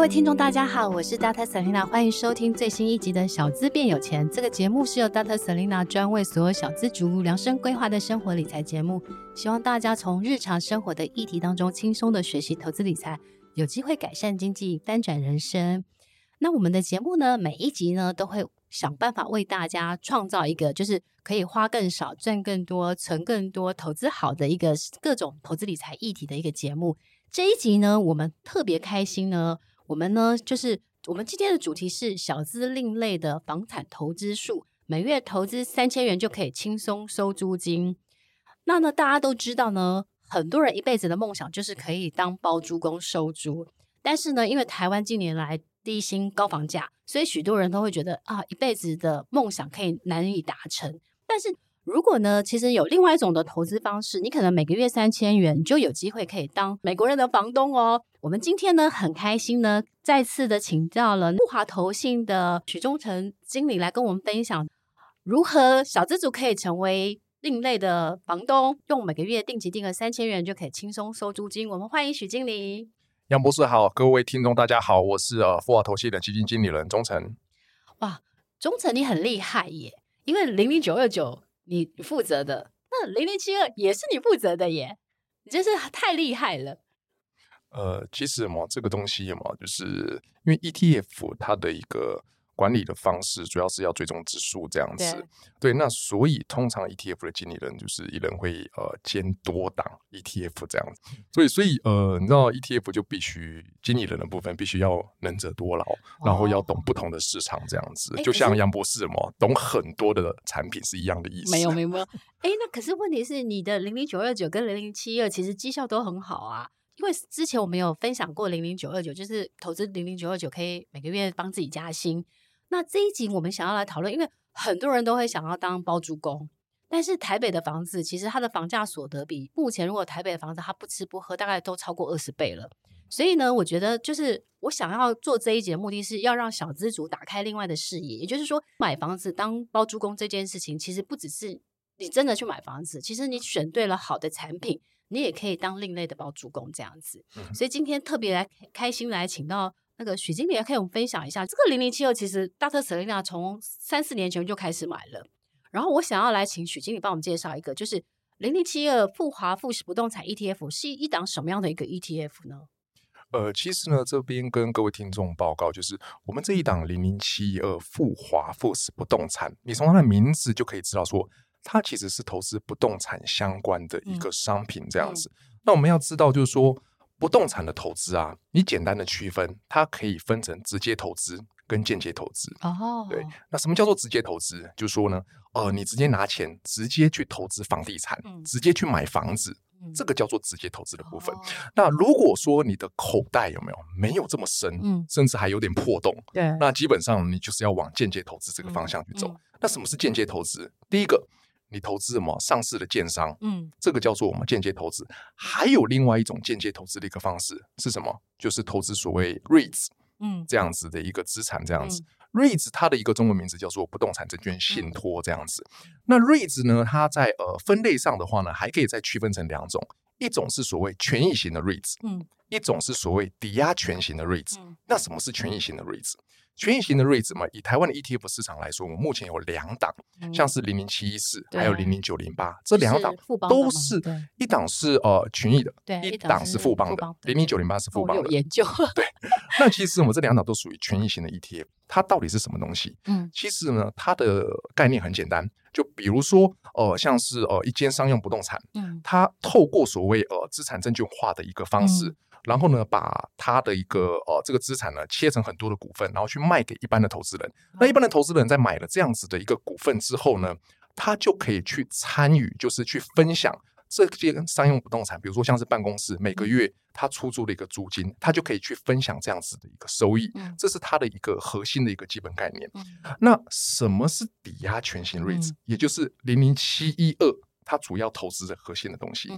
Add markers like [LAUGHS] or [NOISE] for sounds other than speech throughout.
各位听众，大家好，我是 Dr. Selina，欢迎收听最新一集的《小资变有钱》。这个节目是由 Dr. Selina 专为所有小资族量身规划的生活理财节目，希望大家从日常生活的议题当中轻松的学习投资理财，有机会改善经济，翻转人生。那我们的节目呢，每一集呢都会想办法为大家创造一个，就是可以花更少、赚更多、存更多、投资好的一个各种投资理财议题的一个节目。这一集呢，我们特别开心呢。我们呢，就是我们今天的主题是小资另类的房产投资术，每月投资三千元就可以轻松收租金。那呢，大家都知道呢，很多人一辈子的梦想就是可以当包租公收租。但是呢，因为台湾近年来低薪高房价，所以许多人都会觉得啊，一辈子的梦想可以难以达成。但是如果呢，其实有另外一种的投资方式，你可能每个月三千元，你就有机会可以当美国人的房东哦。我们今天呢，很开心呢，再次的请到了富华投信的许忠诚经理来跟我们分享，如何小资族可以成为另类的房东，用每个月定期定额三千元就可以轻松收租金。我们欢迎许经理。杨博士好，各位听众大家好，我是呃富华投信的基金经理人忠诚。哇，忠诚你很厉害耶，因为零零九二九。你负责的那零零七二也是你负责的耶，你真是太厉害了。呃，其实嘛，这个东西嘛，就是因为 ETF 它的一个。管理的方式主要是要追踪指数这样子，对，对，那所以通常 ETF 的经理人就是一人会呃兼多档 ETF 这样子，所以所以呃，你知道 ETF 就必须经理人的部分必须要能者多劳，然后要懂不同的市场这样子，哦、就像杨博士嘛，懂很多的产品是一样的意思。没有没。有没有，哎，那可是问题是你的零零九二九跟零零七二其实绩效都很好啊，因为之前我们有分享过零零九二九，就是投资零零九二九可以每个月帮自己加薪。那这一集我们想要来讨论，因为很多人都会想要当包租公，但是台北的房子其实它的房价所得比目前如果台北的房子它不吃不喝，大概都超过二十倍了。所以呢，我觉得就是我想要做这一集的目的是要让小资族打开另外的视野，也就是说，买房子当包租公这件事情，其实不只是你真的去买房子，其实你选对了好的产品，你也可以当另类的包租公这样子。所以今天特别来开心来请到。那个许经理也可以我们分享一下，这个零零七二其实 Dr. Selina 从三四年前就开始买了。然后我想要来请许经理帮我们介绍一个，就是零零七二富华富士不动产 ETF 是一档什么样的一个 ETF 呢？呃，其实呢，这边跟各位听众报告，就是我们这一档零零七二富华富士不动产，你从它的名字就可以知道说，它其实是投资不动产相关的一个商品这样子。那我们要知道，就是说。不动产的投资啊，你简单的区分，它可以分成直接投资跟间接投资。哦，对，那什么叫做直接投资？就是说呢，呃，你直接拿钱直接去投资房地产，嗯、直接去买房子，嗯、这个叫做直接投资的部分。哦、那如果说你的口袋有没有没有这么深，嗯、甚至还有点破洞，对，那基本上你就是要往间接投资这个方向去走。嗯嗯、那什么是间接投资？第一个。你投资什么上市的建商？嗯，这个叫做我们间接投资。还有另外一种间接投资的一个方式是什么？就是投资所谓 REITs，嗯，这样子的一个资产，这样子。嗯、REITs 它的一个中文名字叫做不动产证券信托，这样子。嗯、那 REITs 呢，它在呃分类上的话呢，还可以再区分成两种，一种是所谓权益型的 REITs，嗯，一种是所谓抵押权型的 REITs。嗯、那什么是权益型的 REITs？权益型的 REITs 嘛，以台湾的 ETF 市场来说，我们目前有两档，嗯、像是零零七一四，还有零零九零八，这两档都是一档是呃权益的，对一档是富邦的，零零九零八是富邦的。有研究。对，那其实我们这两档都属于权益型的 ETF。它到底是什么东西？嗯，其实呢，它的概念很简单，就比如说，呃，像是呃一间商用不动产，嗯，它透过所谓呃资产证券化的一个方式，嗯、然后呢，把他的一个呃这个资产呢切成很多的股份，然后去卖给一般的投资人。嗯、那一般的投资人在买了这样子的一个股份之后呢，他就可以去参与，就是去分享。这些商用不动产，比如说像是办公室，每个月他出租的一个租金，他就可以去分享这样子的一个收益。这是他的一个核心的一个基本概念。那什么是抵押权型 REITs？也就是零零七一二，它主要投资的核心的东西。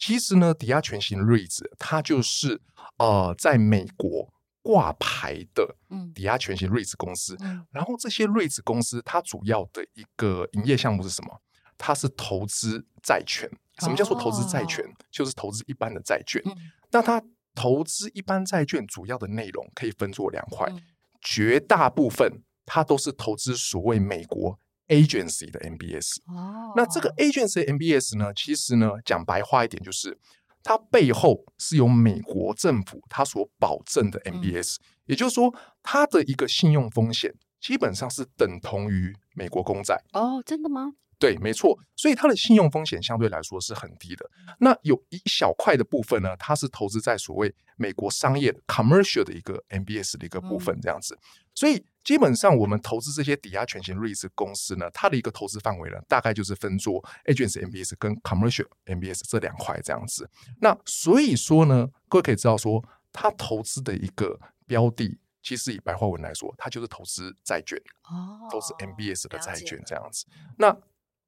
其实呢，抵押权型 REITs 它就是呃，在美国挂牌的抵押权型 REITs 公司。然后这些 REITs 公司，它主要的一个营业项目是什么？它是投资债权。什么叫做投资债权？哦、就是投资一般的债券。嗯、那它投资一般债券主要的内容可以分作两块，嗯、绝大部分它都是投资所谓美国 agency 的 MBS。哦，那这个 agency MBS 呢，其实呢讲白话一点，就是它背后是由美国政府它所保证的 MBS，、嗯、也就是说它的一个信用风险基本上是等同于美国公债。哦，真的吗？对，没错，所以它的信用风险相对来说是很低的。那有一小块的部分呢，它是投资在所谓美国商业 commercial 的一个 MBS 的一个部分，这样子。所以基本上我们投资这些抵押权型 REITs 公司呢，它的一个投资范围呢，大概就是分作 agency MBS 跟 commercial MBS 这两块这样子。那所以说呢，各位可以知道说，它投资的一个标的，其实以白话文来说，它就是投资债券，哦，投资 MBS 的债券这样子。那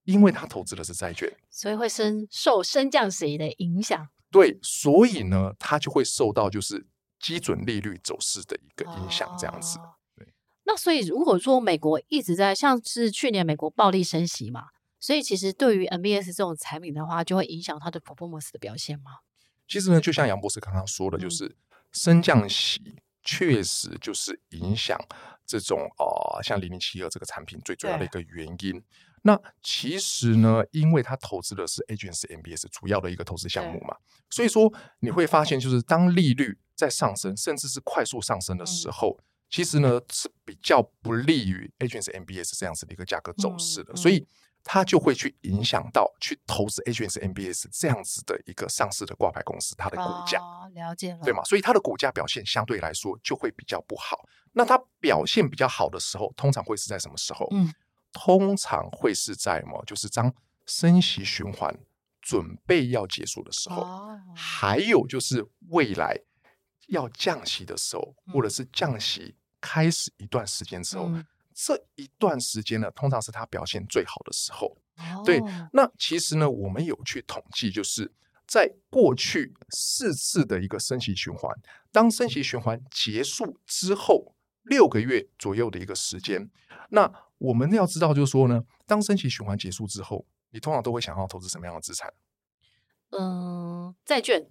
因为它投资的是债券，所以会升受升降息的影响。对，所以呢，它就会受到就是基准利率走势的一个影响，这样子。那所以如果说美国一直在像是去年美国暴力升息嘛，所以其实对于 MBS 这种产品的话，就会影响它的 performance 的表现吗？其实呢，就像杨博士刚刚说的，就是、嗯、升降息确实就是影响这种呃，像零零七二这个产品最主要的一个原因。那其实呢，因为他投资的是 Agency MBS 主要的一个投资项目嘛，所以说你会发现，就是当利率在上升，甚至是快速上升的时候，嗯、其实呢是比较不利于 Agency MBS 这样子的一个价格走势的，嗯嗯、所以它就会去影响到去投资 Agency MBS 这样子的一个上市的挂牌公司它的股价，哦、了解了，对吗？所以它的股价表现相对来说就会比较不好。那它表现比较好的时候，通常会是在什么时候？嗯。通常会是在么？就是当升息循环准备要结束的时候，哦、还有就是未来要降息的时候，嗯、或者是降息开始一段时间之后，嗯、这一段时间呢，通常是他表现最好的时候。哦、对，那其实呢，我们有去统计，就是在过去四次的一个升息循环，当升息循环结束之后六个月左右的一个时间，那我们要知道，就是说呢，当升息循环结束之后，你通常都会想要投资什么样的资产？嗯，债券。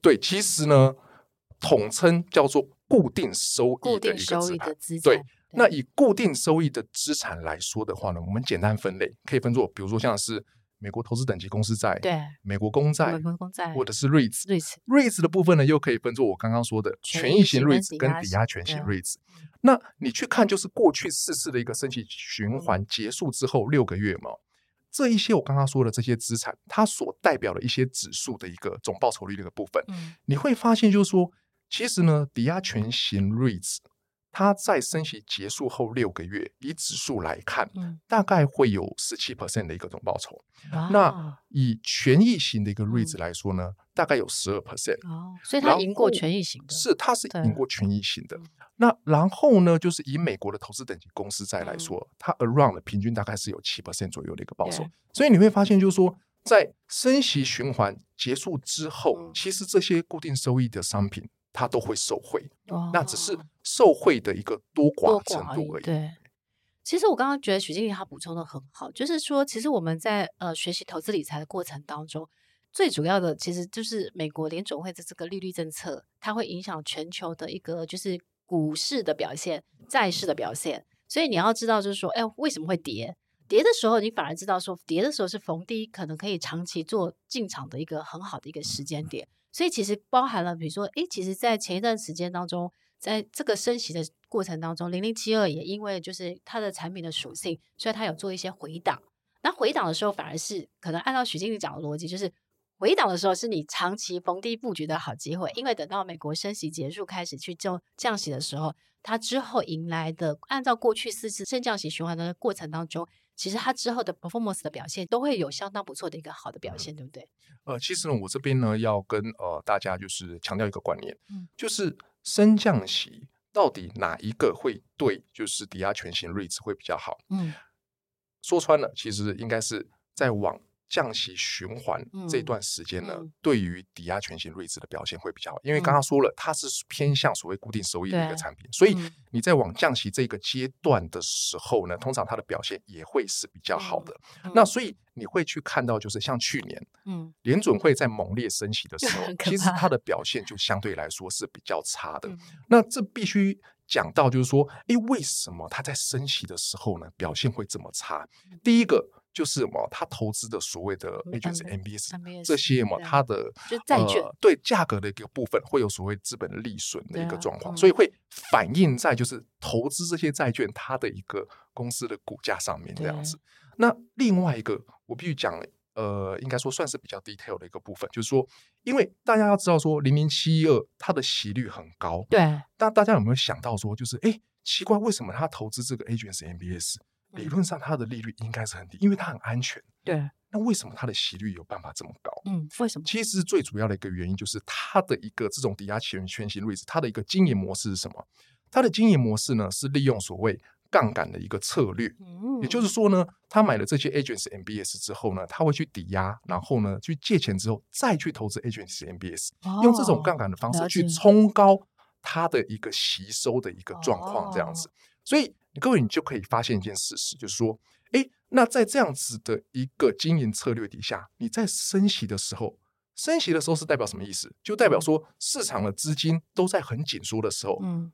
对，其实呢，统称叫做固定收益的一个资产。对，那以固定收益的资产来说的话呢，我们简单分类，可以分作，比如说像是。美国投资等级公司债，对，美国公债，美国公债，或者是 REITs，REITs 的部分呢，又可以分作我刚刚说的权益型 REITs 跟抵押权型 REITs。那你去看，就是过去四次的一个升息循环结束之后六个月嘛，这一些我刚刚说的这些资产，它所代表的一些指数的一个总报酬率的一个部分，你会发现就是说，其实呢，抵押权型 REITs。它在升息结束后六个月，以指数来看，嗯、大概会有十七 percent 的一个总报酬。那以权益型的一个 REITs 来说呢，嗯、大概有十二 percent。哦，所以它赢过权益型的。是，它是赢过权益型的。那然后呢，就是以美国的投资等级公司债来说，嗯、它 around 的平均大概是有七 percent 左右的一个报酬。所以你会发现，就是说，在升息循环结束之后，嗯、其实这些固定收益的商品。它都会受惠，哦、那只是受惠的一个多寡程度而已。对，其实我刚刚觉得许经理他补充的很好，就是说，其实我们在呃学习投资理财的过程当中，最主要的其实就是美国联总会的这个利率政策，它会影响全球的一个就是股市的表现、债市的表现。所以你要知道，就是说，哎，为什么会跌？跌的时候，你反而知道说，跌的时候是逢低可能可以长期做进场的一个很好的一个时间点。所以其实包含了，比如说，诶，其实，在前一段时间当中，在这个升息的过程当中，零零七二也因为就是它的产品的属性，所以它有做一些回档。那回档的时候，反而是可能按照许经理讲的逻辑，就是回档的时候是你长期逢低布局的好机会，因为等到美国升息结束开始去就降息的时候，它之后迎来的按照过去四次升降息循环的过程当中，其实它之后的 performance 的表现都会有相当不错的一个好的表现，对不对？呃，其实呢，我这边呢要跟呃大家就是强调一个观念，嗯，就是升降息到底哪一个会对就是抵押权型 REITs 会比较好？嗯。说穿了，其实应该是在往降息循环这段时间呢，对于抵押权型 REITs 的表现会比较好，因为刚刚说了，它是偏向所谓固定收益的一个产品，所以你在往降息这个阶段的时候呢，通常它的表现也会是比较好的。嗯、那所以你会去看到，就是像去年，嗯，联准会在猛烈升息的时候，[LAUGHS] 其实它的表现就相对来说是比较差的。嗯、那这必须。讲到就是说，哎，为什么它在升息的时候呢，表现会这么差？第一个就是什么，他投资的所谓的 Agency MBS 这些嘛，他的就债券对价格的一个部分会有所谓资本利损的一个状况，所以会反映在就是投资这些债券它的一个公司的股价上面这样子。那另外一个，我必须讲。呃，应该说算是比较 detail 的一个部分，就是说，因为大家要知道说，零零七一二它的息率很高，对。但大家有没有想到说，就是哎，奇怪，为什么他投资这个 Agency MBS，理论上它的利率应该是很低，因为它很安全，对。那为什么它的息率有办法这么高？嗯，为什么？其实最主要的一个原因就是它的一个这种抵押权权型 REITs，它的一个经营模式是什么？它的经营模式呢是利用所谓。杠杆的一个策略，嗯也就是说呢，他买了这些 agents MBS 之后呢，他会去抵押，然后呢去借钱之后再去投资 agents MBS，用这种杠杆的方式去冲高它的一个吸收的一个状况，这样子。所以各位你就可以发现一件事实，就是说，哎，那在这样子的一个经营策略底下，你在升息的时候，升息的时候是代表什么意思？就代表说市场的资金都在很紧缩的时候，嗯，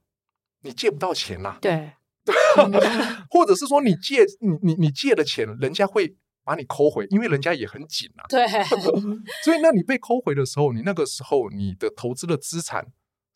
你借不到钱啦，对。[LAUGHS] [LAUGHS] 或者是说你借你你你借的钱，人家会把你抠回，因为人家也很紧啊。对，[LAUGHS] 所以那你被抠回的时候，你那个时候你的投资的资产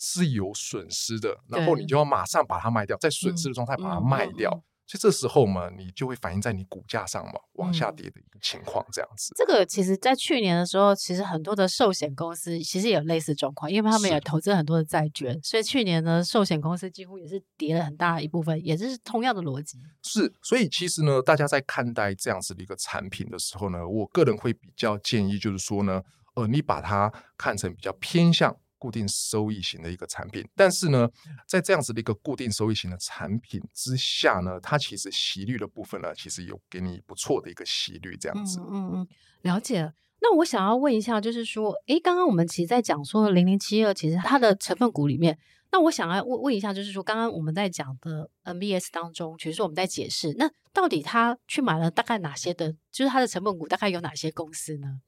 是有损失的，然后你就要马上把它卖掉，在损失的状态把它卖掉。嗯嗯嗯所以这时候嘛，你就会反映在你股价上嘛，往下跌的一个情况，这样子。这个其实，在去年的时候，其实很多的寿险公司其实也有类似状况，因为他们也投资很多的债券，所以去年呢，寿险公司几乎也是跌了很大一部分，也是同样的逻辑。是，所以其实呢，大家在看待这样子的一个产品的时候呢，我个人会比较建议，就是说呢，呃，你把它看成比较偏向。固定收益型的一个产品，但是呢，在这样子的一个固定收益型的产品之下呢，它其实息率的部分呢，其实有给你不错的一个息率，这样子。嗯嗯嗯，了解。那我想要问一下，就是说，诶，刚刚我们其实在讲说零零七二，其实它的成分股里面，那我想要问问一下，就是说，刚刚我们在讲的 MBS 当中，其实我们在解释，那到底他去买了大概哪些的，就是它的成分股大概有哪些公司呢？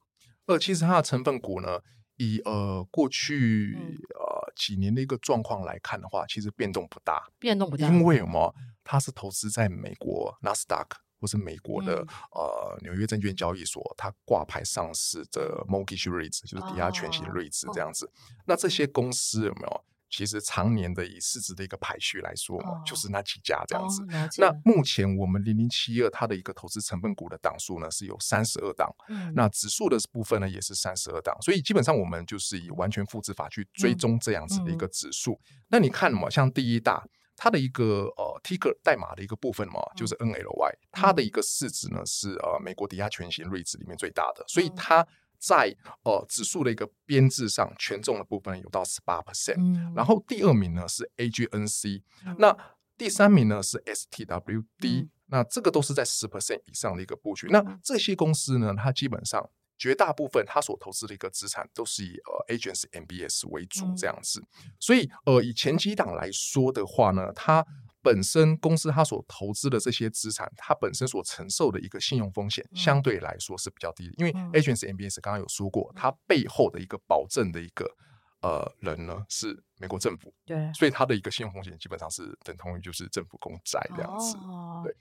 呃，其实它的成分股呢。以呃过去呃几年的一个状况来看的话，其实变动不大，变动不大，因为什么？它是投资在美国纳斯达克或是美国的、嗯、呃纽约证券交易所，它挂牌上市的 mortgage REITs 就是抵押权型 REITs 这样子。哦、那这些公司有没有？其实常年的以市值的一个排序来说就是那几家这样子。哦、那目前我们零零七二它的一个投资成分股的档数呢是有三十二档，嗯、那指数的部分呢也是三十二档，所以基本上我们就是以完全复制法去追踪这样子的一个。指数。那你看嘛，像第一大它的一个呃 Ticker 代码的一个部分嘛，就是 NLY，、嗯、它的一个市值呢是呃美国抵押权型 REITs 里面最大的，所以它。在呃指数的一个编制上，权重的部分有到十八 percent，然后第二名呢是 AGNC，、嗯、那第三名呢是 STWD，、嗯、那这个都是在十 percent 以上的一个布局。嗯、那这些公司呢，它基本上绝大部分它所投资的一个资产都是以呃 Agency MBS 为主这样子，嗯、所以呃以前几档来说的话呢，它。本身公司它所投资的这些资产，它本身所承受的一个信用风险相对来说是比较低的，因为 Agency MBS 刚刚有说过，它背后的一个保证的一个呃人呢是美国政府，对，所以它的一个信用风险基本上是等同于就是政府公债这样子，哦对。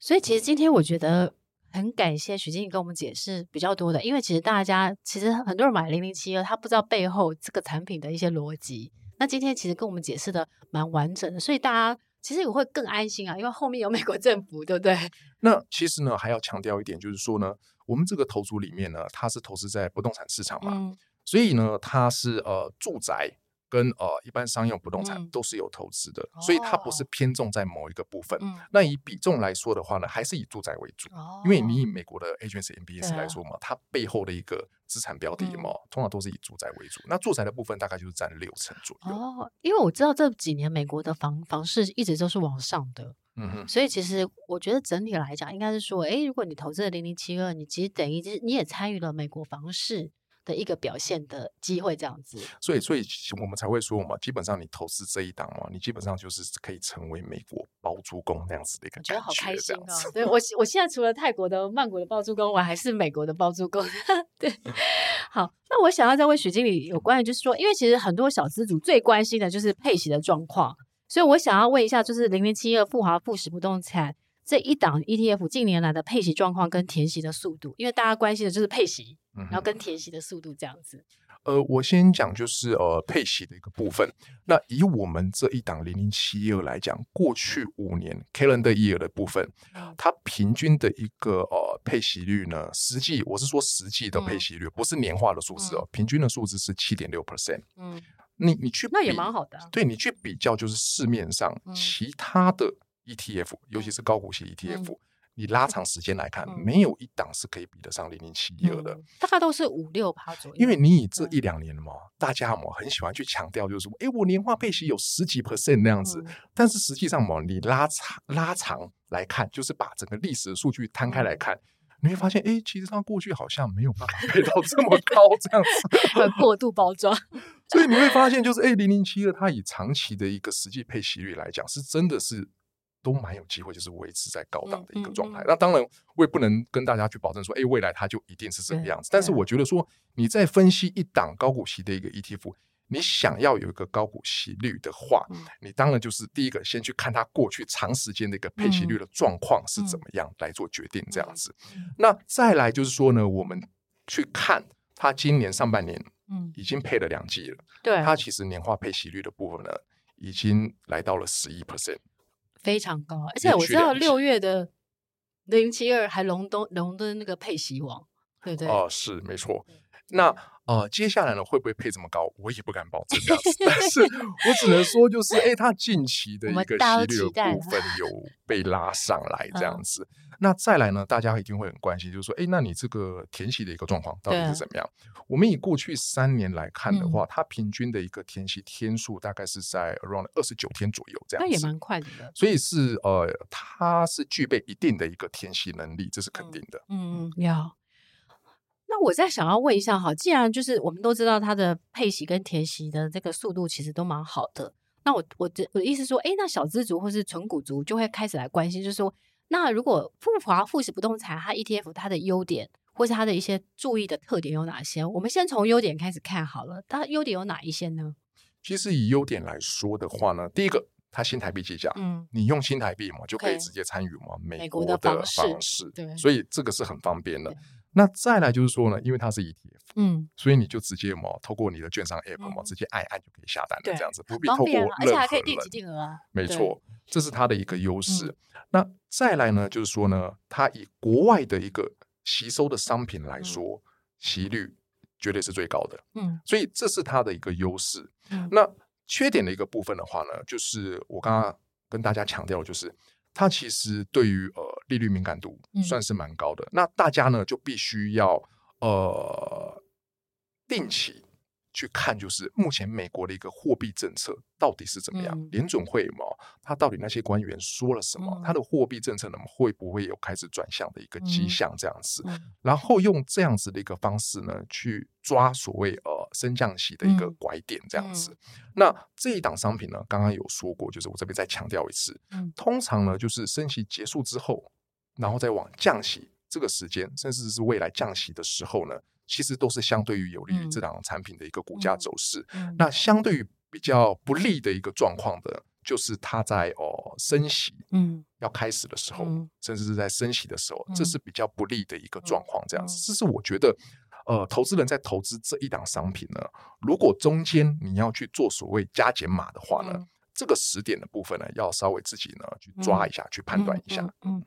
所以其实今天我觉得很感谢许经理跟我们解释比较多的，因为其实大家其实很多人买零零七二，他不知道背后这个产品的一些逻辑。那今天其实跟我们解释的蛮完整的，所以大家。其实我会更安心啊，因为后面有美国政府，对不对？[LAUGHS] 那其实呢，还要强调一点，就是说呢，我们这个投资里面呢，它是投资在不动产市场嘛，嗯、所以呢，它是呃住宅。跟呃一般商用不动产都是有投资的，嗯、所以它不是偏重在某一个部分。哦、那以比重来说的话呢，还是以住宅为主。哦、因为你以美国的 Agency MBS 来说嘛，啊、它背后的一个资产标的嘛，嗯、通常都是以住宅为主。那住宅的部分大概就是占六成左右。哦，因为我知道这几年美国的房房市一直都是往上的，嗯哼。所以其实我觉得整体来讲，应该是说，哎，如果你投资了零零七二，你其实等于就是你也参与了美国房市。的一个表现的机会，这样子，所以，所以我们才会说嘛，基本上你投资这一档嘛，你基本上就是可以成为美国包租公那样子的一个感觉，觉得好开心哦。对我，我现在除了泰国的曼谷的包租公，我还是美国的包租公。[LAUGHS] 对，[LAUGHS] 好，那我想要再问许经理有关于，就是说，因为其实很多小资主最关心的就是配息的状况，所以我想要问一下，就是零零七二富华富时不动产这一档 ETF 近年来的配息状况跟填息的速度，因为大家关心的就是配息。然后跟填息的速度这样子。呃，我先讲就是呃配息的一个部分。那以我们这一档零零七二来讲，过去五年 calendar year 的部分，嗯、它平均的一个呃配息率呢，实际我是说实际的配息率，嗯、不是年化的数字哦，嗯、平均的数字是七点六 percent。嗯，你你去那也蛮好的、啊。对，你去比较就是市面上其他的 ETF，、嗯、尤其是高股息 ETF。嗯你拉长时间来看，嗯、没有一档是可以比得上零零七二的，大概都是五六趴左右。因为你以这一两年嘛，嗯、大家嘛很喜欢去强调，就是说，哎，我年化配息有十几 percent 那样子。嗯、但是实际上嘛，你拉长拉长来看，就是把整个历史的数据摊开来看，嗯、你会发现，哎，其实它过去好像没有办法配到这么高这样子，[LAUGHS] 很过度包装。[LAUGHS] 所以你会发现，就是哎，零零七二它以长期的一个实际配息率来讲，是真的是。都蛮有机会，就是维持在高档的一个状态。嗯嗯嗯、那当然，我也不能跟大家去保证说，哎，未来它就一定是这个样子。但是我觉得说，你在分析一档高股息的一个 ETF，你想要有一个高股息率的话，嗯、你当然就是第一个先去看它过去长时间的一个配息率的状况是怎么样来做决定，这样子。那再来就是说呢，我们去看它今年上半年，嗯，已经配了两季了，对、嗯，它其实年化配息率的部分呢，已经来到了十一 percent。非常高，而且我知道六月的零七二还荣登荣登那个配席王，对不对？哦、呃，是没错。那呃，接下来呢，会不会配这么高？我也不敢保证这样子，但是我只能说，就是哎，它近期的一个息率的部分有 [LAUGHS] 被拉上来这样子。那再来呢，大家一定会很关心，就是说，哎，那你这个填息的一个状况到底是怎么样？我们以过去三年来看的话，它平均的一个填息天数大概是在 around 二十九天左右这样子，那也蛮快的。所以是呃，它是具备一定的一个填息能力，这是肯定的。嗯，要。那我再想要问一下哈，既然就是我们都知道它的配息跟填息的这个速度其实都蛮好的，那我我的我的意思说，哎，那小资族或是纯股族就会开始来关心，就是说，那如果富华富时不动产它 ETF 它的优点或是它的一些注意的特点有哪些？我们先从优点开始看好了，它优点有哪一些呢？其实以优点来说的话呢，第一个它新台币计价，嗯，你用新台币嘛就可以直接参与嘛美国的方式，对，所以这个是很方便的。那再来就是说呢，因为它是 ETF，嗯，所以你就直接嘛，透过你的券商 App 嘛，直接按按就可以下单了，这样子不必透过任何人，而且还可以定期定额啊。没错，这是它的一个优势。那再来呢，就是说呢，它以国外的一个吸收的商品来说，息率绝对是最高的，嗯，所以这是它的一个优势。那缺点的一个部分的话呢，就是我刚刚跟大家强调，就是。它其实对于呃利率敏感度算是蛮高的，嗯、那大家呢就必须要呃定期。去看就是目前美国的一个货币政策到底是怎么样？嗯、联准会嘛，他到底那些官员说了什么？他、嗯、的货币政策呢会不会有开始转向的一个迹象？这样子，嗯、然后用这样子的一个方式呢，去抓所谓呃升降息的一个拐点，这样子。嗯、那这一档商品呢，刚刚有说过，就是我这边再强调一次，嗯、通常呢就是升息结束之后，然后再往降息这个时间，甚至是未来降息的时候呢。其实都是相对于有利于这档产品的一个股价走势。那相对于比较不利的一个状况的，就是它在哦升息嗯要开始的时候，嗯、甚至是在升息的时候，嗯、这是比较不利的一个状况。这样子，嗯、这是我觉得呃，投资人在投资这一档商品呢，如果中间你要去做所谓加减码的话呢，嗯、这个时点的部分呢，要稍微自己呢去抓一下，嗯、去判断一下。嗯，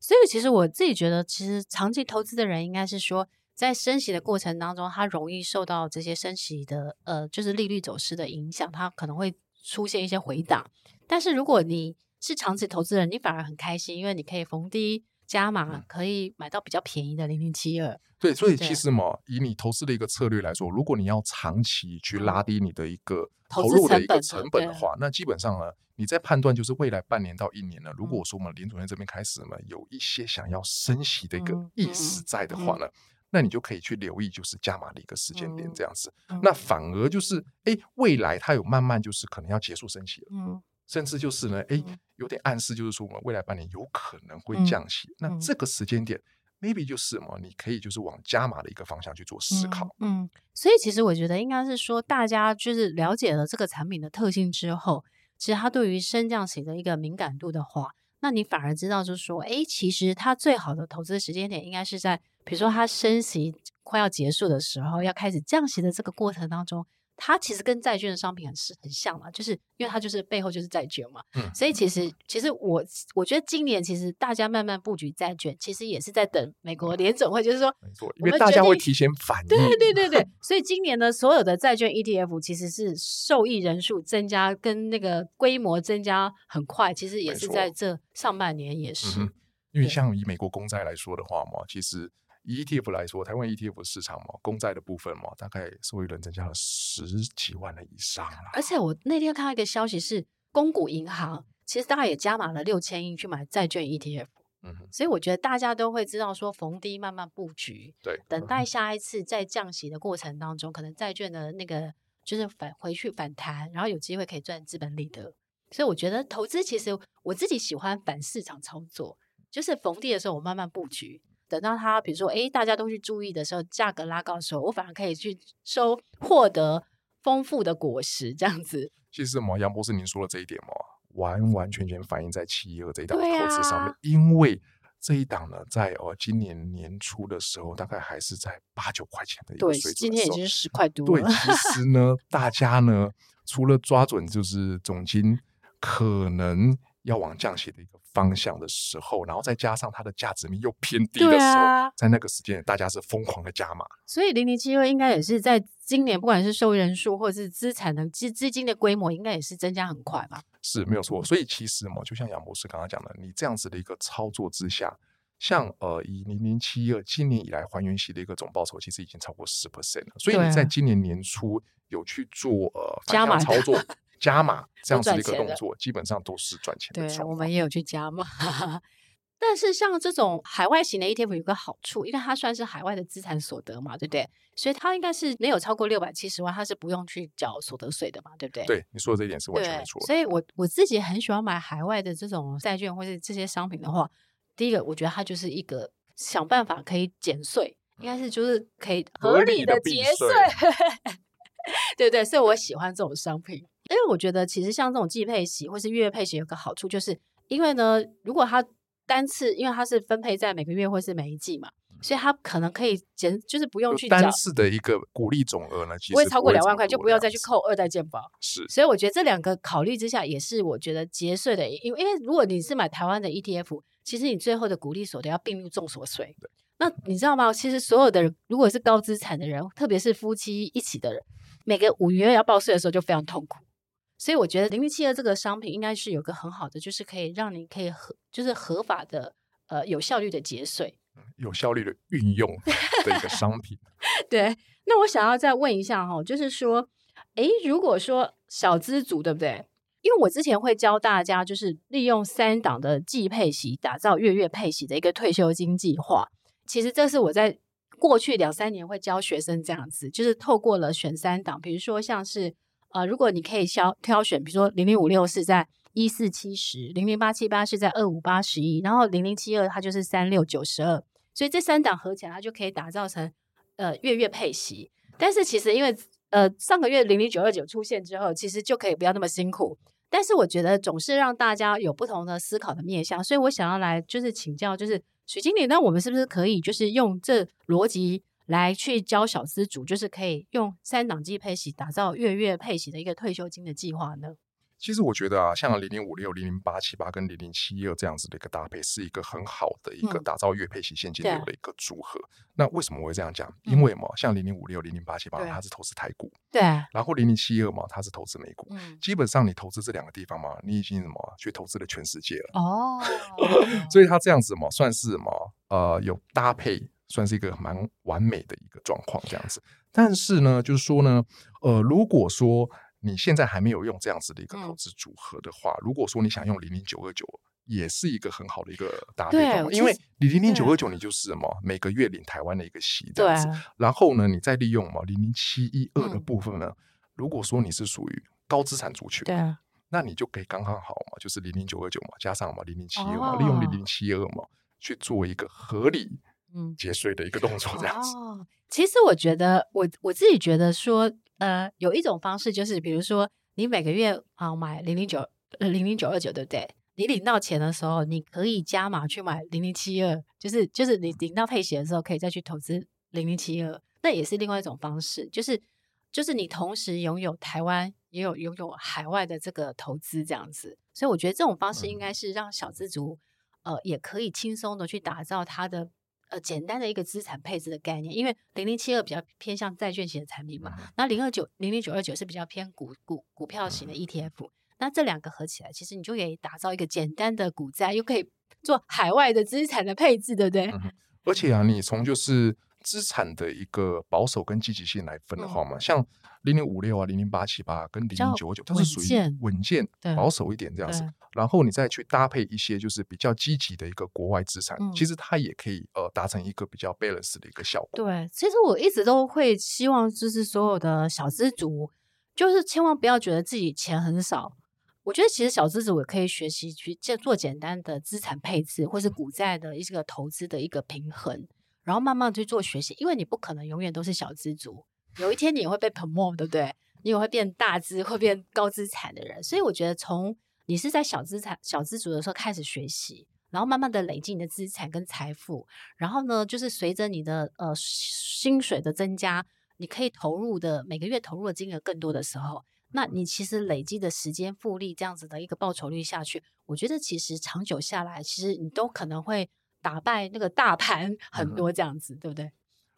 所以其实我自己觉得，其实长期投资的人应该是说，在升息的过程当中，它容易受到这些升息的呃，就是利率走势的影响，它可能会出现一些回档。但是如果你是长期投资人，你反而很开心，因为你可以逢低加码，可以买到比较便宜的零零七二。对，所以其。实嘛，以你投资的一个策略来说，如果你要长期去拉低你的一个投入的一个成本的话，那基本上呢，你在判断就是未来半年到一年呢，如果说我们林主任这边开始呢有一些想要升息的一个意识在的话呢，那你就可以去留意就是加码的一个时间点这样子。那反而就是哎，未来它有慢慢就是可能要结束升息了，嗯，甚至就是呢，哎，有点暗示就是说我们未来半年有可能会降息，那这个时间点。maybe 就是什么，你可以就是往加码的一个方向去做思考。嗯，嗯，所以其实我觉得应该是说，大家就是了解了这个产品的特性之后，其实它对于升降息的一个敏感度的话，那你反而知道就是说，哎，其实它最好的投资时间点应该是在，比如说它升息快要结束的时候，要开始降息的这个过程当中。它其实跟债券的商品很是很像嘛，就是因为它就是背后就是债券嘛，嗯，所以其实。其实我我觉得今年其实大家慢慢布局债券，其实也是在等美国联总会，就是说，没错，因为大家会提前反应，对对对对，[LAUGHS] 所以今年呢，所有的债券 ETF 其实是受益人数增加跟那个规模增加很快，其实也是在这上半年也是，嗯，因为像以美国公债来说的话嘛，其实。以 ETF 来说，台湾 ETF 市场嘛，公债的部分嘛，大概受益人增加了十几万的以上了。而且我那天看到一个消息是，公股银行其实大概也加码了六千亿去买债券 ETF。嗯，所以我觉得大家都会知道说，逢低慢慢布局，对，等待下一次在降息的过程当中，可能债券的那个就是返回去反弹，然后有机会可以赚资本利得。所以我觉得投资其实我自己喜欢反市场操作，就是逢低的时候我慢慢布局。等到它，比如说，哎，大家都去注意的时候，价格拉高的时候，我反而可以去收获得丰富的果实，这样子。其实嘛，杨博士您说的这一点嘛，完完全全反映在七一二这一档投资上面，啊、因为这一档呢，在哦今年年初的时候，大概还是在八九块钱的一个水准，今天已经十块多了。对，其实 [LAUGHS] 呢，大家呢，除了抓准就是总金可能。要往降息的一个方向的时候，然后再加上它的价值面又偏低的时候，啊、在那个时间，大家是疯狂的加码。所以零零七二应该也是在今年，不管是受益人数或者是资产的资资金的规模，应该也是增加很快吧？是没有错。所以其实嘛，就像杨博士刚刚讲的，你这样子的一个操作之下，像呃，以零零七二今年以来还原息的一个总报酬，其实已经超过十 percent 了。所以你在今年年初有去做呃加码操作。加码这样子的一个动作，基本上都是赚钱的。对，我们也有去加码。[LAUGHS] 但是像这种海外型的 ETF 有个好处，因为它算是海外的资产所得嘛，对不对？所以它应该是没有超过六百七十万，它是不用去缴所得税的嘛，对不对？对，你说的这一点是完全没错。所以我我自己很喜欢买海外的这种债券或者这些商品的话，第一个我觉得它就是一个想办法可以减税，应该是就是可以合理的节税，[LAUGHS] 对不对？所以我喜欢这种商品。因为我觉得，其实像这种季配型或是月配型，有个好处，就是因为呢，如果它单次，因为它是分配在每个月或是每一季嘛，所以它可能可以减，就是不用去单次的一个鼓励总额呢，其实不会超过两万块，就不要再去扣二代健保。是，所以我觉得这两个考虑之下，也是我觉得节税的，因为因为如果你是买台湾的 ETF，其实你最后的鼓励所得要并入重所税。对那你知道吗？其实所有的人，如果是高资产的人，特别是夫妻一起的人，每个五月要报税的时候就非常痛苦。所以我觉得零零七二这个商品应该是有个很好的，就是可以让你可以合，就是合法的，呃，有效率的节税，有效率的运用 [LAUGHS] 的一个商品。[LAUGHS] 对，那我想要再问一下哈，就是说，诶，如果说小资族对不对？因为我之前会教大家，就是利用三档的季配息打造月月配息的一个退休金计划。其实这是我在过去两三年会教学生这样子，就是透过了选三档，比如说像是。啊、如果你可以挑挑选，比如说零零五六是在一四七十，零零八七八是在二五八十一，然后零零七二它就是三六九十二，所以这三档合起来，它就可以打造成呃月月配息。但是其实因为呃上个月零零九二九出现之后，其实就可以不要那么辛苦。但是我觉得总是让大家有不同的思考的面向，所以我想要来就是请教，就是许经理，那我们是不是可以就是用这逻辑？来去教小资主，就是可以用三档季配息打造月月配息的一个退休金的计划呢？其实我觉得啊，像零零五六、零零八七八跟零零七一二这样子的一个搭配，是一个很好的一个打造月配息现金流的一个组合。嗯、那为什么我会这样讲？因为嘛，像零零五六、零零八七八，它是投资台股，对。然后零零七二嘛，它是投资美股。嗯。基本上你投资这两个地方嘛，你已经什么去投资了全世界了。哦。[LAUGHS] 所以它这样子嘛，算是嘛，呃，有搭配，算是一个蛮完美的一个状况这样子。但是呢，就是说呢，呃，如果说你现在还没有用这样子的一个投资组合的话，嗯、如果说你想用零零九二九，也是一个很好的一个搭配。对，因为你零零九二九，你就是什么每个月领台湾的一个息这样子。对。然后呢，你再利用嘛零零七一二的部分呢，嗯、如果说你是属于高资产族群，对，那你就可以刚刚好嘛，就是零零九二九嘛，加上嘛零零七二嘛，利用零零七二嘛去做一个合理嗯节税的一个动作这样子。哦，其实我觉得我我自己觉得说。呃，有一种方式就是，比如说你每个月啊买零零九呃零零九二九，对不对？你领到钱的时候，你可以加码去买零零七二，就是就是你领到配息的时候，可以再去投资零零七二，那也是另外一种方式，就是就是你同时拥有台湾也有拥有海外的这个投资这样子，所以我觉得这种方式应该是让小资族呃也可以轻松的去打造他的。呃，简单的一个资产配置的概念，因为零零七二比较偏向债券型的产品嘛，嗯、那零二九零零九二九是比较偏股股股票型的 ETF，、嗯、那这两个合起来，其实你就可以打造一个简单的股债，又可以做海外的资产的配置，对不对？嗯、而且啊，你从就是。资产的一个保守跟积极性来分的话嘛，嗯、像零零五六啊、零零八七八跟零零九九，它是属于稳健、保守一点这样子。然后你再去搭配一些就是比较积极的一个国外资产，嗯、其实它也可以呃达成一个比较 balance 的一个效果。对，其实我一直都会希望，就是所有的小资族，就是千万不要觉得自己钱很少。我觉得其实小资族也可以学习去做简单的资产配置，或是股债的一个投资的一个平衡。然后慢慢去做学习，因为你不可能永远都是小资族，有一天你也会被捧没对不对？你也会变大资，会变高资产的人。所以我觉得，从你是在小资产、小资族的时候开始学习，然后慢慢的累积你的资产跟财富，然后呢，就是随着你的呃薪水的增加，你可以投入的每个月投入的金额更多的时候，那你其实累积的时间复利这样子的一个报酬率下去，我觉得其实长久下来，其实你都可能会。打败那个大盘很多这样子，嗯、对不对？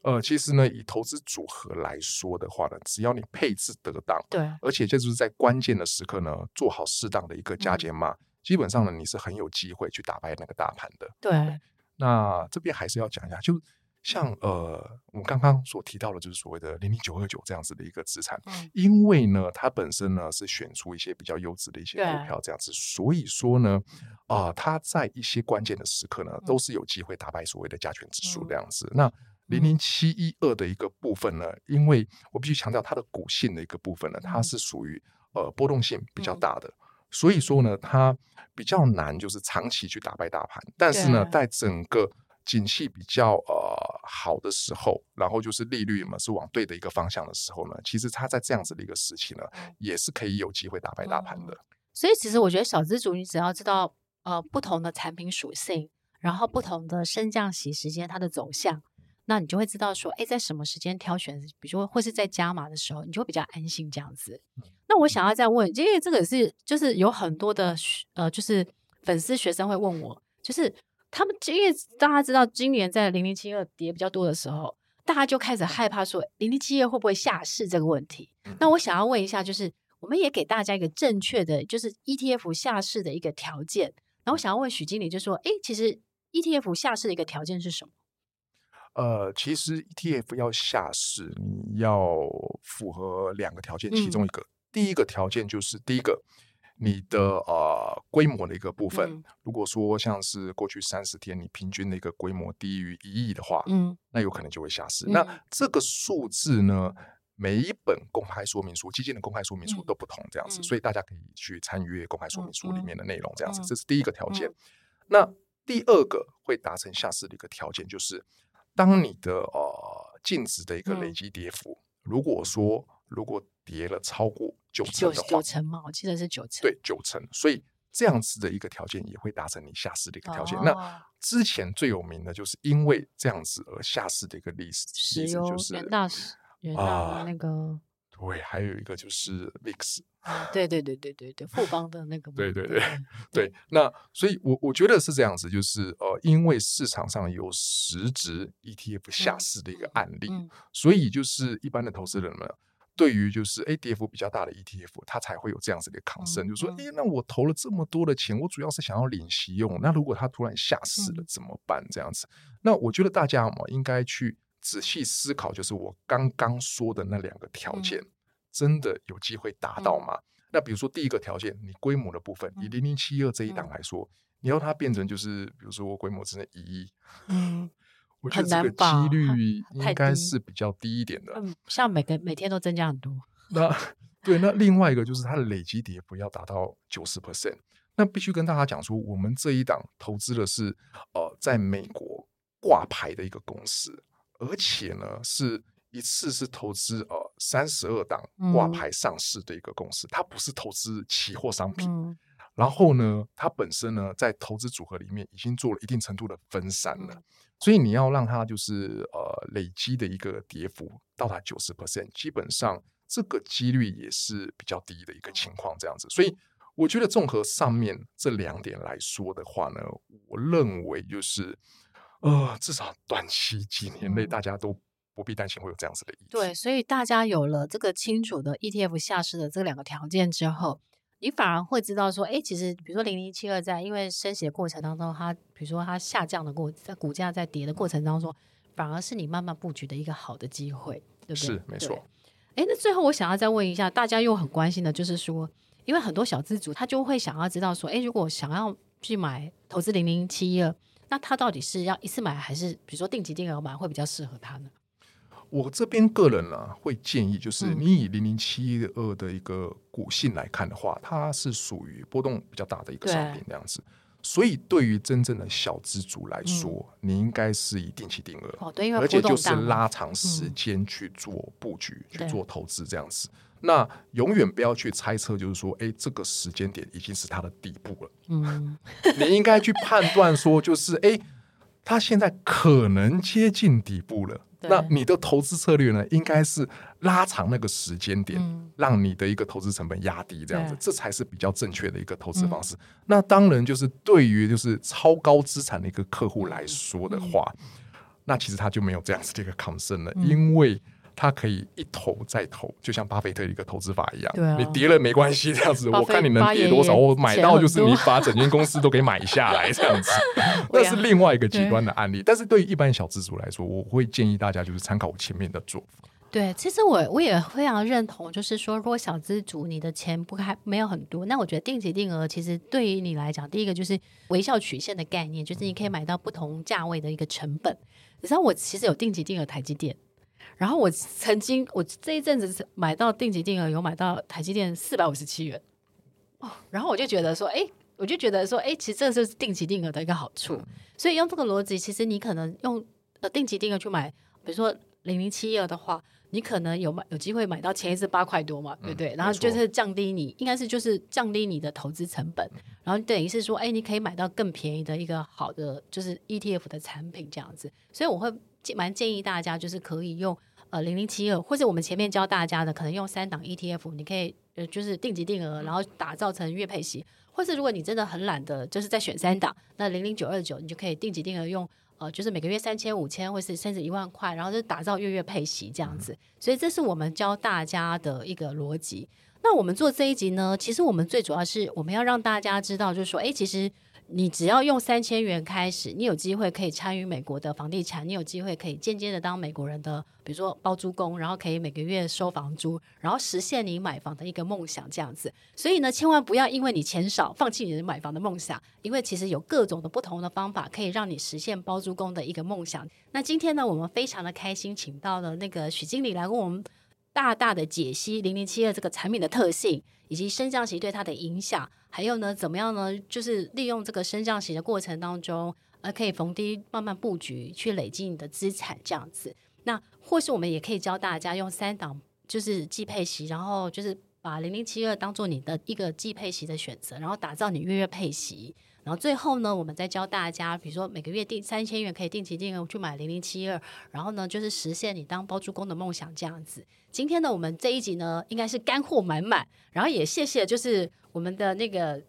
呃，其实呢，以投资组合来说的话呢，只要你配置得当，对，而且就是在关键的时刻呢，做好适当的一个加减码，嗯、基本上呢，你是很有机会去打败那个大盘的。对，对，那这边还是要讲一下，就。像呃，我们刚刚所提到的，就是所谓的零零九二九这样子的一个资产，嗯、因为呢，它本身呢是选出一些比较优质的一些股票这样子，所以说呢，啊、呃，它在一些关键的时刻呢，嗯、都是有机会打败所谓的加权指数这样子。嗯、那零零七一二的一个部分呢，因为我必须强调它的股性的一个部分呢，它是属于呃波动性比较大的，嗯、所以说呢，它比较难就是长期去打败大盘，但是呢，在整个景气比较呃好的时候，然后就是利率嘛是往对的一个方向的时候呢，其实它在这样子的一个时期呢，也是可以有机会打败大盘的。嗯、所以其实我觉得小资主，你只要知道呃不同的产品属性，然后不同的升降息时间它的走向，那你就会知道说，哎，在什么时间挑选，比如说或是在加码的时候，你就会比较安心这样子。嗯、那我想要再问，因为这个是就是有很多的呃就是粉丝学生会问我，就是。他们因为大家知道，今年在零零七二跌比较多的时候，大家就开始害怕说零零七二会不会下市这个问题。那我想要问一下，就是我们也给大家一个正确的，就是 ETF 下市的一个条件。然后我想要问许经理，就说：哎，其实 ETF 下市的一个条件是什么？呃，其实 ETF 要下市，你要符合两个条件，其中一个，嗯、第一个条件就是第一个。你的呃规模的一个部分，嗯、如果说像是过去三十天你平均的一个规模低于一亿的话，嗯，那有可能就会下市。嗯、那这个数字呢，每一本公开说明书、基金的公开说明书都不同，这样子，嗯、所以大家可以去参阅公开说明书里面的内容，这样子，嗯、这是第一个条件。嗯、那第二个会达成下市的一个条件，就是当你的呃净值的一个累积跌幅，嗯、如果说如果跌了超过九成的话，九成嘛，我记得是九成。对，九成。所以这样子的一个条件也会达成你下市的一个条件。哦、那之前最有名的就是因为这样子而下市的一个历史，石油就是元大，元大那个对，还有一个就是 VIX。[LAUGHS] 对对对对对对，富邦的那个。对对对对，那所以我，我我觉得是这样子，就是呃，因为市场上有实质 ETF 下市的一个案例，嗯嗯、所以就是一般的投资人们对于就是诶跌幅比较大的 ETF，它才会有这样子的 concern，、嗯、就是说，哎，那我投了这么多的钱，我主要是想要领息用，那如果它突然下市了怎么办？这样子，那我觉得大家嘛，应该去仔细思考，就是我刚刚说的那两个条件。嗯真的有机会达到吗？嗯、那比如说第一个条件，你规模的部分，以零零七二这一档来说，嗯、你要它变成就是，比如说我规模只能一亿，嗯，我觉得这个几率 [LAUGHS] 应该是比较低一点的。嗯，像每个每天都增加很多。[LAUGHS] 那对，那另外一个就是它的累积跌幅要达到九十 percent。那必须跟大家讲说，我们这一档投资的是呃，在美国挂牌的一个公司，而且呢是。一次是投资呃三十二档挂牌上市的一个公司，嗯、它不是投资期货商品。嗯、然后呢，它本身呢在投资组合里面已经做了一定程度的分散了，嗯、所以你要让它就是呃累积的一个跌幅到达九十 percent，基本上这个几率也是比较低的一个情况。这样子，所以我觉得综合上面这两点来说的话呢，我认为就是呃至少短期几年内大家都。不必担心会有这样子的意思。对，所以大家有了这个清楚的 ETF 下市的这两个条件之后，你反而会知道说，哎，其实比如说零零七二在因为升息的过程当中，它比如说它下降的过，在股价在跌的过程当中，反而是你慢慢布局的一个好的机会，对不对？是，没错。哎，那最后我想要再问一下，大家又很关心的就是说，因为很多小资主他就会想要知道说，哎，如果想要去买投资零零七二，那他到底是要一次买，还是比如说定期定额买会比较适合他呢？我这边个人呢，会建议就是你以零零七二的一个股性来看的话，它是属于波动比较大的一个商品这样子。所以对于真正的小资族来说，你应该是以定期定额，而且就是拉长时间去做布局、去做投资这样子。那永远不要去猜测，就是说，哎，这个时间点已经是它的底部了。嗯，[LAUGHS] 你应该去判断说，就是哎，它现在可能接近底部了。那你的投资策略呢，应该是拉长那个时间点，嗯、让你的一个投资成本压低，这样子，这才是比较正确的一个投资方式。嗯、那当然，就是对于就是超高资产的一个客户来说的话，嗯、那其实他就没有这样子的一个 concern 了，嗯、因为。他可以一投再投，就像巴菲特一个投资法一样。啊、你跌了没关系，这样子，我看你能跌多少，我买到就是你把整间公司都给买下来，这样子。[LAUGHS] 那是另外一个极端的案例。但是对于一般小资族来说，我会建议大家就是参考我前面的做法。对，其实我我也非常认同，就是说，如果小资族你的钱不还没有很多，那我觉得定期定额其实对于你来讲，第一个就是微笑曲线的概念，就是你可以买到不同价位的一个成本。你知道我其实有定期定额台积电。然后我曾经，我这一阵子买到定级定额，有买到台积电四百五十七元哦。然后我就觉得说，哎，我就觉得说，哎，其实这就是定级定额的一个好处。所以用这个逻辑，其实你可能用呃定级定额去买，比如说零零七二的话，你可能有买有机会买到前一次八块多嘛，对不对？然后就是降低你，应该是就是降低你的投资成本。然后等于是说，哎，你可以买到更便宜的一个好的就是 ETF 的产品这样子。所以我会。蛮建议大家就是可以用呃零零七二，或者我们前面教大家的，可能用三档 ETF，你可以呃就是定级定额，然后打造成月配息，或是如果你真的很懒的，就是在选三档，那零零九二九你就可以定级定额用呃就是每个月三千五千，或是甚至一万块，然后就打造月月配息这样子。所以这是我们教大家的一个逻辑。那我们做这一集呢，其实我们最主要是我们要让大家知道，就是说，哎，其实。你只要用三千元开始，你有机会可以参与美国的房地产，你有机会可以间接的当美国人的，比如说包租公，然后可以每个月收房租，然后实现你买房的一个梦想这样子。所以呢，千万不要因为你钱少放弃你的买房的梦想，因为其实有各种的不同的方法可以让你实现包租公的一个梦想。那今天呢，我们非常的开心，请到了那个许经理来为我们大大的解析零零七二这个产品的特性。以及升降息对它的影响，还有呢，怎么样呢？就是利用这个升降息的过程当中，呃，可以逢低慢慢布局，去累积你的资产这样子。那或是我们也可以教大家用三档，就是季配息，然后就是把零零七二当做你的一个季配息的选择，然后打造你月月配息。然后最后呢，我们再教大家，比如说每个月定三千元可以定期定额去买零零七二，然后呢就是实现你当包租公的梦想这样子。今天呢，我们这一集呢应该是干货满满，然后也谢谢就是我们的那个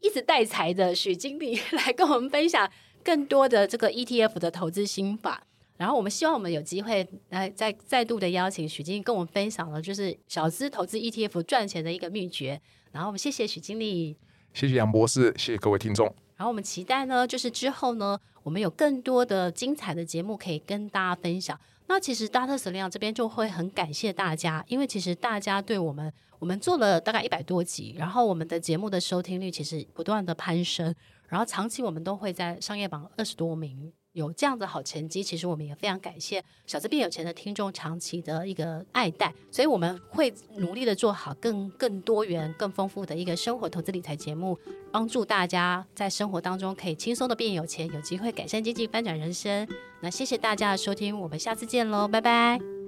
一直带财的许经理来跟我们分享更多的这个 ETF 的投资心法。然后我们希望我们有机会来再再度的邀请许经理跟我们分享了，就是小资投资 ETF 赚钱的一个秘诀。然后我们谢谢许经理，谢谢杨博士，谢谢各位听众。然后我们期待呢，就是之后呢，我们有更多的精彩的节目可以跟大家分享。那其实大特司令这边就会很感谢大家，因为其实大家对我们，我们做了大概一百多集，然后我们的节目的收听率其实不断的攀升，然后长期我们都会在商业榜二十多名。有这样的好成绩，其实我们也非常感谢小资变有钱的听众长期的一个爱戴，所以我们会努力的做好更更多元、更丰富的一个生活投资理财节目，帮助大家在生活当中可以轻松的变有钱，有机会改善经济、翻转人生。那谢谢大家的收听，我们下次见喽，拜拜。